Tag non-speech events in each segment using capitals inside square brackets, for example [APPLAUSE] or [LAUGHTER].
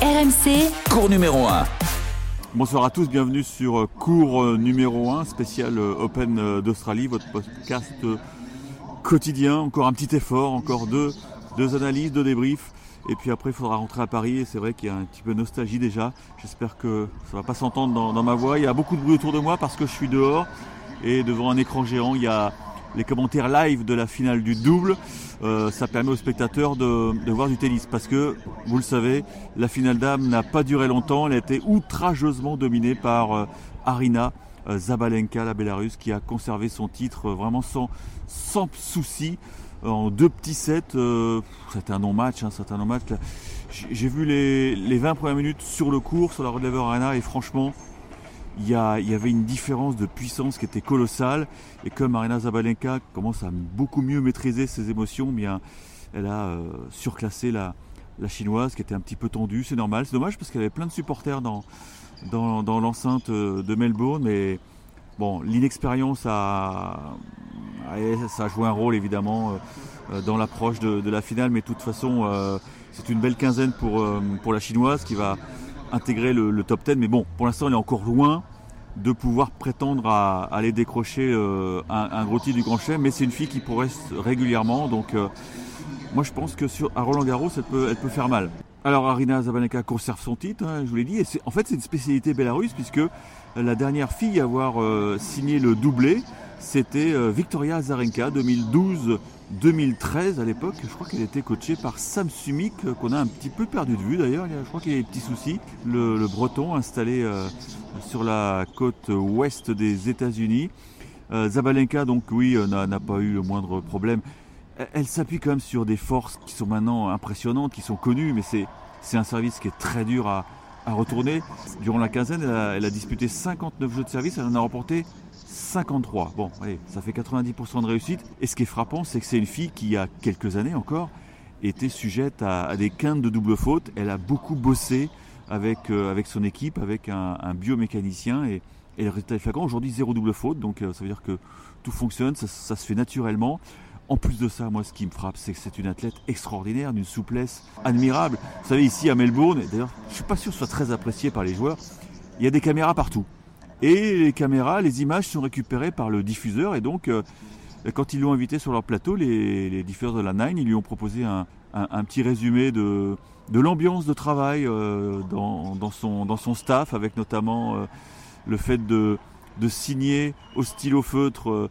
RMC, Cours numéro 1. Bonsoir à tous, bienvenue sur euh, cours euh, numéro 1, spécial euh, Open d'Australie, votre podcast quotidien. Encore un petit effort, encore deux, deux analyses, deux débriefs. Et puis après, il faudra rentrer à Paris et c'est vrai qu'il y a un petit peu de nostalgie déjà. J'espère que ça va pas s'entendre dans, dans ma voix. Il y a beaucoup de bruit autour de moi parce que je suis dehors et devant un écran géant, il y a les commentaires live de la finale du double. Euh, ça permet aux spectateurs de, voir du tennis parce que, vous le savez, la finale d'âme n'a pas duré longtemps. Elle a été outrageusement dominée par euh, Arina euh, Zabalenka, la Bélarusse, qui a conservé son titre vraiment sans, souci en deux petits sets. C'était un non-match, hein, un non-match. J'ai vu les, les 20 premières minutes sur le cours, sur la Relève Arena, et franchement, il y, avait une différence de puissance qui était colossale. Et comme Arina Zabalenka commence à beaucoup mieux maîtriser ses émotions, bien, elle a euh, surclassé la, chinoise qui était un petit peu tendue. C'est normal, c'est dommage parce qu'elle avait plein de supporters dans, l'enceinte euh, de Melbourne. Mais bon, l'inexpérience a, joué un rôle évidemment euh, dans l'approche de, la finale. Mais de toute façon, c'est une belle quinzaine pour la chinoise qui va intégrer le, top 10. Mais bon, pour l'instant, elle est encore loin de pouvoir prétendre à, aller décrocher euh, un, gros titre du Grand Chelem. Mais c'est une fille qui progresse régulièrement. Donc, euh, moi, je pense que sur, à Roland Garros, elle peut, elle peut faire mal. Alors, Arina Zabalenka conserve son titre, hein, je vous l'ai dit. Et en fait, c'est une spécialité bélarusse puisque la dernière fille à avoir euh, signé le doublé, c'était euh, Victoria Azarenka, 2012-2013 à l'époque. Je crois qu'elle était coachée par Sam Sumik, euh, qu'on a un petit peu perdu de vue d'ailleurs. Je crois qu'il y a des petits soucis. Le, breton installé euh, sur la côte ouest des États-Unis. Zabalenka, donc oui, n'a pas eu le moindre problème. Elle, s'appuie quand même sur des forces qui sont maintenant impressionnantes, qui sont connues, mais c'est un service qui est très dur à, à retourner. Durant la quinzaine, elle a, elle a disputé 59 jeux de service, elle en a remporté 53. Bon, ça fait 90% de réussite. Et ce qui est frappant, c'est que c'est une fille qui, il y a quelques années encore, était sujette à, des quintes de double faute. Elle a beaucoup bossé avec, euh, son équipe, avec un, biomécanicien, et, le résultat est flagrant. Aujourd'hui, zéro double faute, donc euh, ça veut dire que tout fonctionne, ça, se fait naturellement. En plus de ça, moi, ce qui me frappe, c'est que c'est une athlète extraordinaire, d'une souplesse admirable. Vous savez, ici à Melbourne, d'ailleurs, je suis pas sûr que ce soit très apprécié par les joueurs, il y a des caméras partout. Et les caméras, les images sont récupérées par le diffuseur, et donc, euh, quand ils l'ont invité sur leur plateau, les, les diffuseurs de la Nine, ils lui ont proposé un, petit résumé de, l'ambiance de travail euh, dans, son, staff, avec notamment euh, le fait de, de signer au stylo feutre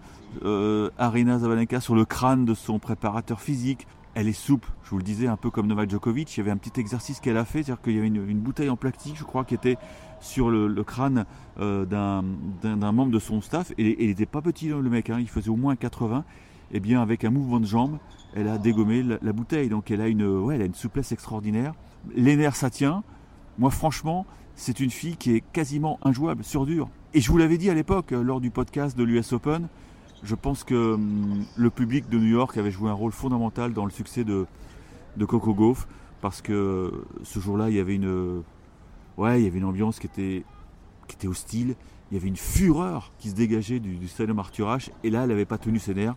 Arina Zabalenka sur le crâne de son préparateur physique. Elle est souple, je vous le disais, un peu comme Novak Djokovic. Il y avait un petit exercice qu'elle a fait, c'est-à-dire qu'il y avait une, bouteille en plastique, je crois, qui était sur le, crâne euh, d'un membre de son staff. Et, il n'était pas petit, le mec, hein, il faisait au moins 80. Et bien, avec un mouvement de jambe, elle a dégommé la, la bouteille. Donc, elle a, une, ouais, elle a une souplesse extraordinaire. Les nerfs, ça tient. Moi, franchement, c'est une fille qui est quasiment injouable, sur dur. Et je vous l'avais dit à l'époque, euh, lors du podcast de l'US Open, je pense que hum, le public de New York avait joué un rôle fondamental dans le succès de, Coco Gauff, parce que ce jour-là, il y avait une, ouais, il y avait une ambiance qui était, hostile, il y avait une fureur qui se dégageait du, du stadium Arthur et là, elle n'avait pas tenu ses nerfs,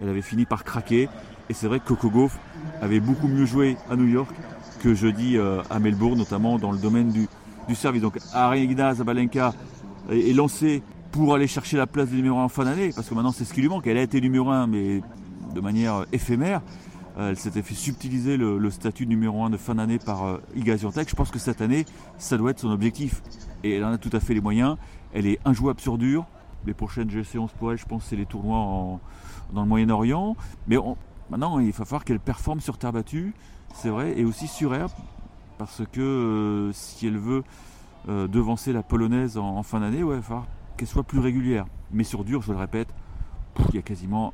elle avait fini par craquer, et c'est vrai que Coco Gauff avait beaucoup mieux joué à New York que jeudi euh, à Melbourne, notamment dans le domaine du, service. Donc Arina Zabalenka est, est lancée pour aller chercher la place de numéro 1 en fin d'année, parce que maintenant c'est ce qui lui manque. Elle a été numéro 1, mais de manière éphémère. Euh, elle s'était fait subtiliser le, statut numéro 1 de fin d'année par euh, Iga Swiatek. Je pense que cette année, ça doit être son objectif. Et elle en a tout à fait les moyens. Elle est injouable sur dur. Les prochaines séances pour elle, je pense, c'est les tournois dans le Moyen-Orient. Mais maintenant, il va falloir qu'elle performe sur terre battue, c'est vrai, et aussi sur herbe, parce que euh, si elle veut devancer la polonaise en, en fin d'année, ouais, il va falloir qu'elle soit plus régulière. Mais sur dur, je le répète, il y a quasiment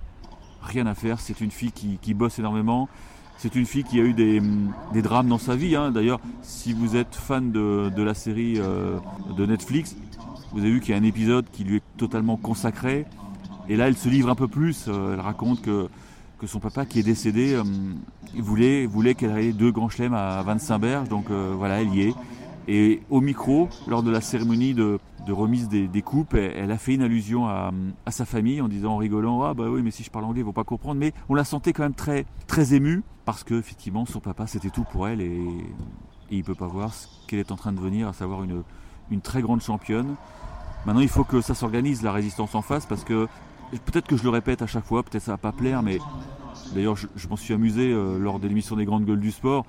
rien à faire. C'est une fille qui, qui bosse énormément. C'est une fille qui a eu des, hum, des drames dans sa vie. hein. D'ailleurs, si vous êtes fan de, de la série euh, de Netflix, vous avez vu qu'il y a un épisode qui lui est totalement consacré. Et là, elle se livre un peu plus. Euh, elle raconte que, que son papa, qui est décédé, euh, voulait, voulait qu'elle ait deux grands chelems à 25 berges. Donc euh, voilà, elle y est. Et au micro, lors de la cérémonie de, de remise des, coupes, elle, elle a fait une allusion à, sa famille en disant en rigolant Ah bah oui, mais si je parle anglais, ils vont pas comprendre. Mais on la sentait quand même très, très émue parce que effectivement son papa c'était tout pour elle et et il ne peut pas voir ce qu'elle est en train de devenir, à savoir une, une très grande championne. Maintenant, il faut que ça s'organise, la résistance en face, parce que peut-être que je le répète à chaque fois, peut-être ça va pas plaire, mais d'ailleurs, je, m'en suis amusé euh, lors de l'émission des grandes gueules du sport.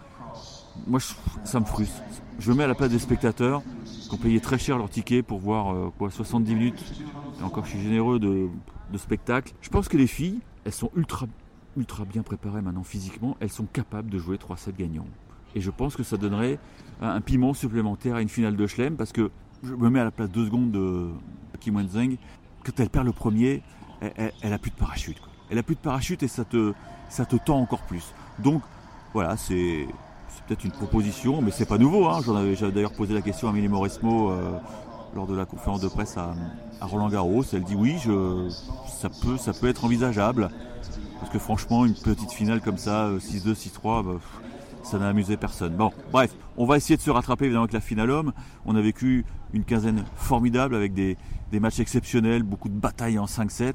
Moi, ça me frustre. Je me mets à la place des spectateurs qui ont payé très cher leur ticket pour voir euh, quoi, 70 minutes. Et encore, je suis généreux de, spectacle. Je pense que les filles, elles sont ultra, ultra bien préparées maintenant physiquement. Elles sont capables de jouer 3 sets gagnants. Et je pense que ça donnerait un piment supplémentaire à une finale de Schlem parce que je me mets à la place deux secondes de Kim Wenzeng. Quand elle perd le premier, elle, a plus de parachute. Elle a plus de parachute et ça te, ça te tend encore plus. Donc voilà, c'est peut-être une proposition, mais c'est pas nouveau. Hein. J'en avais, j'avais d'ailleurs posé la question à Amélie Mauresmo euh, lors de la conférence de presse à, Roland Garros. Elle dit oui, ça, peut, ça peut être envisageable. Parce que franchement, une petite finale comme ça, 6-2, euh, 6-3, bah, ça n'a amusé personne. Bon, bref, on va essayer de se rattraper évidemment avec la finale homme. On a vécu une quinzaine formidable avec des, matchs exceptionnels, beaucoup de batailles en 5-7.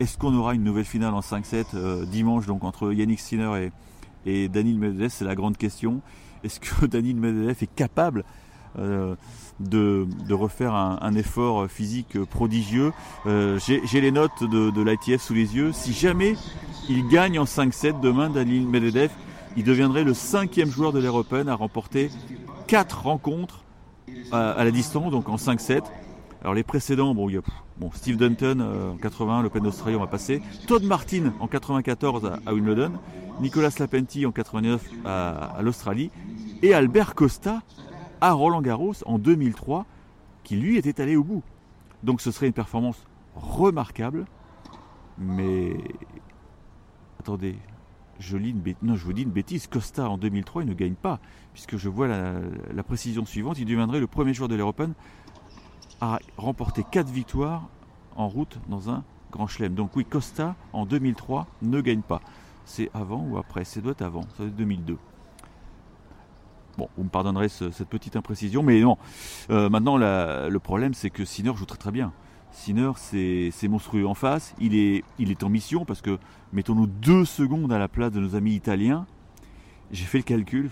Est-ce qu'on aura une nouvelle finale en 5-7 euh, dimanche donc entre Yannick Sinner et, et Daniel Medvedev C'est la grande question. Est-ce que [LAUGHS] Daniel Medvedev est capable euh, de, refaire un, effort physique prodigieux euh, J'ai les notes de, de l'ITF sous les yeux. Si jamais il gagne en 5-7 demain, Daniel Medvedev, il deviendrait le cinquième joueur de l'Air Open à remporter quatre rencontres à, la distance, donc en 5-7. Alors les précédents, bon, il y a Steve Dunton euh, en 80, l'Open d'Australie, on va passer. Todd Martin en 94 à, Wimbledon. Nicolas Lapenti en 89 à, l'Australie. Et Albert Costa à Roland Garros en 2003, qui lui était allé au bout. Donc ce serait une performance remarquable. Mais attendez, je, lis une non, je vous dis une bêtise, Costa en 2003 il ne gagne pas, puisque je vois la, précision suivante, il deviendrait le premier joueur de l'Europen à remporter 4 victoires en route dans un grand chelem. Donc oui, Costa en 2003 ne gagne pas. C'est avant ou après? C'est doit être avant, ça doit être 2002. Bon, vous me pardonnerez cette petite imprécision, mais non. Euh, maintenant, le problème, c'est que Sinner joue très très bien. Sinner, c'est monstrueux en face. Il est, en mission parce que, mettons-nous deux secondes à la place de nos amis italiens. J'ai fait le calcul.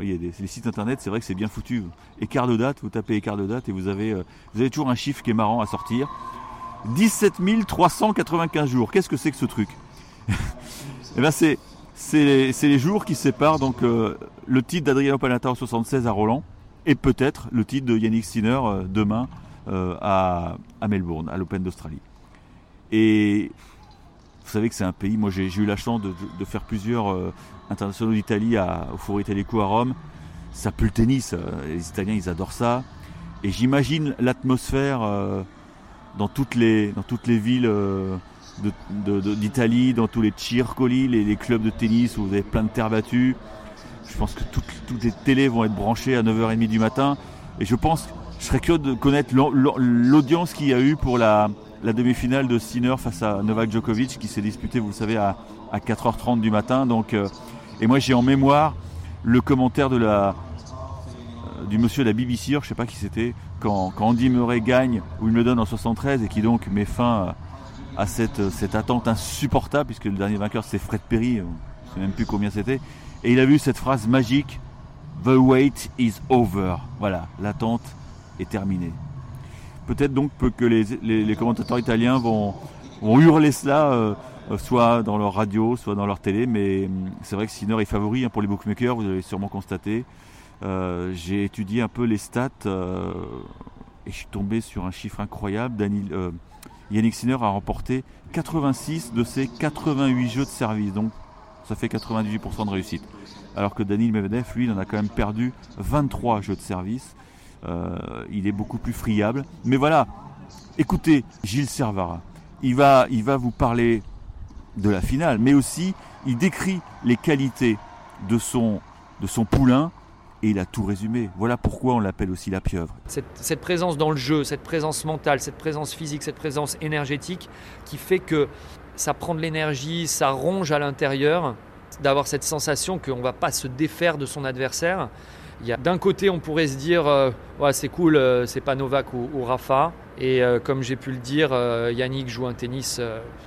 il y a des, les sites internet, c'est vrai que c'est bien foutu. Écart de date, vous tapez écart de date et vous avez, euh, vous avez toujours un chiffre qui est marrant à sortir. 17 395 jours. Qu'est-ce que c'est que ce truc? Eh bien, c'est, les, jours qui séparent donc euh, le titre d'Adriano Panata en 76 à Roland et peut-être le titre de Yannick Sinner euh, demain euh, à, Melbourne, à l'Open d'Australie. Et vous savez que c'est un pays, moi j'ai eu la chance de, faire plusieurs internationaux d'Italie au Foro Italico à Rome. Ça pue le tennis, les Italiens ils adorent ça. Et j'imagine l'atmosphère dans toutes les villes d'Italie, dans tous les circoli, les, clubs de tennis où vous avez plein de terre battue. Je pense que toutes, toutes les télés vont être branchées à 9h30 du matin. Et je pense je serais curieux de connaître l'audience qu'il y a eu pour la, demi-finale de Sinner face à Novak Djokovic qui s'est disputé, vous le savez, à, 4h30 du matin. Donc, euh, et moi j'ai en mémoire le commentaire de la, euh, du monsieur de la BBC, je ne sais pas qui c'était, quand, Andy Murray gagne ou il me donne en 73 et qui donc met fin à cette, cette attente insupportable puisque le dernier vainqueur c'est Fred Perry, je ne sais même plus combien c'était. Et il a vu cette phrase magique The wait is over. Voilà, l'attente terminé. Peut-être donc que les, commentateurs italiens vont, hurler cela, euh, soit dans leur radio, soit dans leur télé, mais c'est vrai que Sinner est favori hein, pour les bookmakers, vous avez sûrement constaté. Euh, j'ai étudié un peu les stats euh, et je suis tombé sur un chiffre incroyable. Daniel, Yannick Sinner a remporté 86 de ses 88 jeux de service, donc ça fait 98% de réussite. Alors que Daniel Medvedev, lui, il en a quand même perdu 23 jeux de service. Euh, il est beaucoup plus friable. Mais voilà, écoutez, Gilles Servara, il va, vous parler de la finale, mais aussi il décrit les qualités de son poulain et il a tout résumé. Voilà pourquoi on l'appelle aussi la pieuvre. Cette, présence dans le jeu, cette présence mentale, cette présence physique, cette présence énergétique qui fait que ça prend de l'énergie, ça ronge à l'intérieur, d'avoir cette sensation qu'on ne va pas se défaire de son adversaire d'un côté, on pourrait se dire, euh, c'est cool, euh, c'est pas Novak ou, Rafa. Et euh, comme j'ai pu le dire, Yannick joue un tennis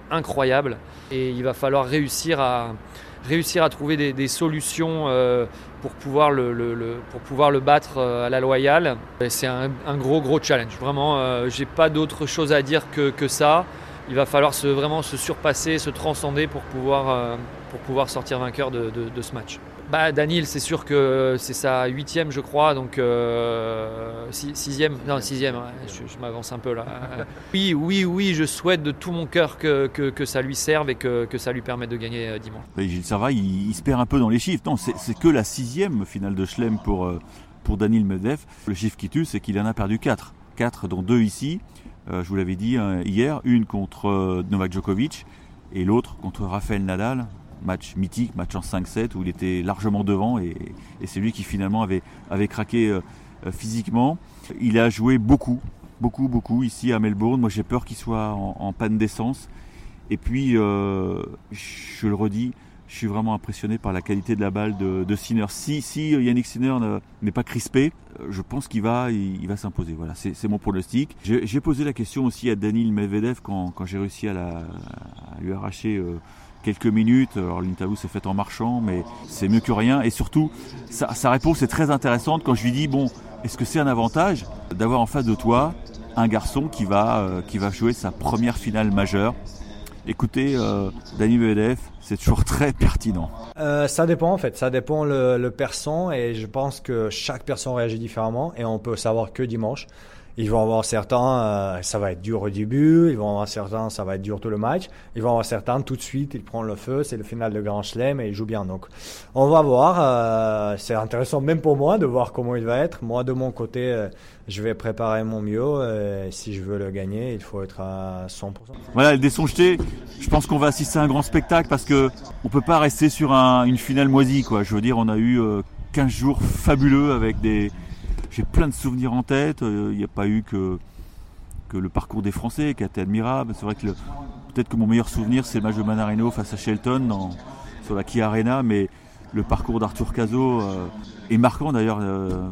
incroyable. Et il va falloir réussir à, trouver des, solutions pour, pouvoir le, battre à la loyale. C'est un, gros gros challenge. Vraiment, j'ai pas d'autre chose à dire que, ça il va falloir vraiment se surpasser, se transcender pour pouvoir sortir vainqueur de, ce match. Bah, Daniel, c'est sûr que c'est sa huitième, je crois, donc euh, sixième, non sixième, je, m'avance un peu là. [LAUGHS] oui, oui, oui, je souhaite de tout mon cœur que, que, ça lui serve et que, que, ça lui permette de gagner euh, dimanche. Gilles Serva, il, il, se perd un peu dans les chiffres. Non, c'est que la sixième finale de Schlem pour, pour Daniel Medvedev. Le chiffre qui tue, c'est qu'il en a perdu quatre. Quatre, dont deux ici. Euh, je vous l'avais dit hein, hier, une contre euh, Novak Djokovic et l'autre contre Rafael Nadal. Match mythique, match en 5-7 où il était largement devant et, c'est lui qui finalement avait, avait craqué euh, physiquement. Il a joué beaucoup, beaucoup, beaucoup ici à Melbourne. Moi j'ai peur qu'il soit en, panne d'essence. Et puis, je le redis, je suis vraiment impressionné par la qualité de la balle de, Sinner. Si, si Yannick Sinner n'est pas crispé, euh, je pense qu'il va, il, va s'imposer. Voilà, c'est mon pronostic. J'ai posé la question aussi à Daniel Medvedev quand, quand j'ai réussi à, lui arracher euh, quelques minutes. Alors l'interview s'est faite en marchant, mais c'est mieux que rien. Et surtout, sa, réponse est très intéressante quand je lui dis bon, est-ce que c'est un avantage d'avoir en face de toi un garçon qui va, euh, qui va jouer sa première finale majeure? Écoutez, euh, Medvedev, c'est toujours [LAUGHS] très pertinent. Euh, ça dépend en fait, ça dépend le, le et je pense que chaque personne réagit différemment et on peut savoir que dimanche. Ils vont avoir certains, euh, ça va être dur au début. Ils vont avoir certains, ça va être dur tout le match. Ils vont avoir certains, tout de suite, ils prennent le feu. C'est le final de Grand Chelem et ils jouent bien. Donc, on va voir. Euh, c'est intéressant même pour moi de voir comment il va être. Moi, de mon côté, euh, je vais préparer mon mieux. si je veux le gagner, il faut être à 100%. Voilà, le desson jeté. Je pense qu'on va assister à un grand spectacle parce que on peut pas rester sur un, une finale moisie, quoi. Je veux dire, on a eu 15 jours fabuleux avec des j'ai plein de souvenirs en tête. Euh, il n'y a pas eu que, que le parcours des Français qui a été admirable. C'est vrai que peut-être que mon meilleur souvenir, c'est le match de Manarino face à Shelton sur la Kia Arena, mais le parcours d'Arthur Cazot euh, est marquant d'ailleurs. Euh,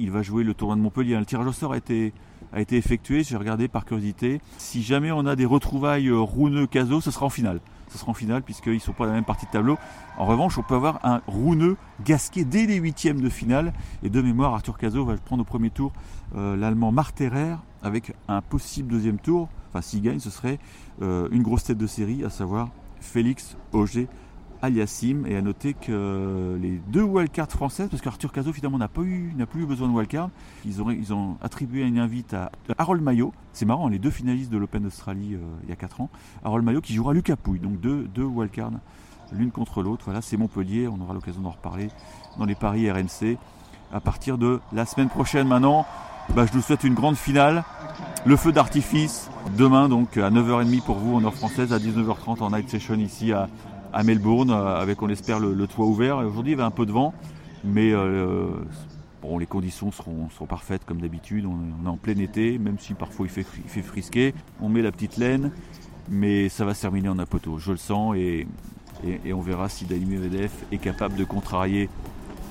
il va jouer le tournoi de Montpellier. Le tirage au sort a été, a été effectué, j'ai regardé par curiosité. Si jamais on a des retrouvailles Rouneux-Cazot, ce sera en finale ce sera en finale puisqu'ils ne sont pas dans la même partie de tableau. En revanche, on peut avoir un rouneux gasqué dès les huitièmes de finale. Et de mémoire, Arthur Cazot va prendre au premier tour euh, l'Allemand Marterer avec un possible deuxième tour. Enfin, s'il gagne, ce serait euh, une grosse tête de série, à savoir Félix Auger Aliassim. Et à noter que les deux wildcards françaises, parce qu'Arthur Cazot finalement n'a pas eu, n'a plus eu besoin de wildcard, ils ont, ils ont attribué une invite à Harold Maillot. C'est marrant, les deux finalistes de l'Open d'Australie euh, il y a 4 ans. Harold Maillot qui jouera Lucas Pouille, donc deux, deux wildcards l'une contre l'autre. Voilà, c'est Montpellier, on aura l'occasion d'en reparler dans les paris RNC à partir de la semaine prochaine maintenant. Bah, je vous souhaite une grande finale. Le feu d'artifice demain donc à 9h30 pour vous en heure française, à 19h30 en night session ici à, à Melbourne, euh, avec on espère le, toit ouvert. Aujourd'hui, il y avait un peu de vent, mais euh, bon, les conditions seront, parfaites comme d'habitude. On, est en plein été, même si parfois il fait, il frisquer. On met la petite laine, mais ça va se terminer en apoto. Je le sens et, et, on verra si Dani Medvedev est capable de contrarier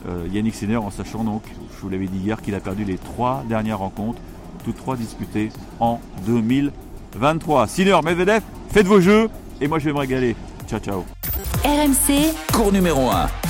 euh, Yannick Sinner en sachant donc, je vous l'avais dit hier, qu'il a perdu les trois dernières rencontres, toutes trois disputées en 2023. Sinner, Medvedev, faites vos jeux et moi je vais me régaler. Ciao, ciao. RMC, cours numéro 1.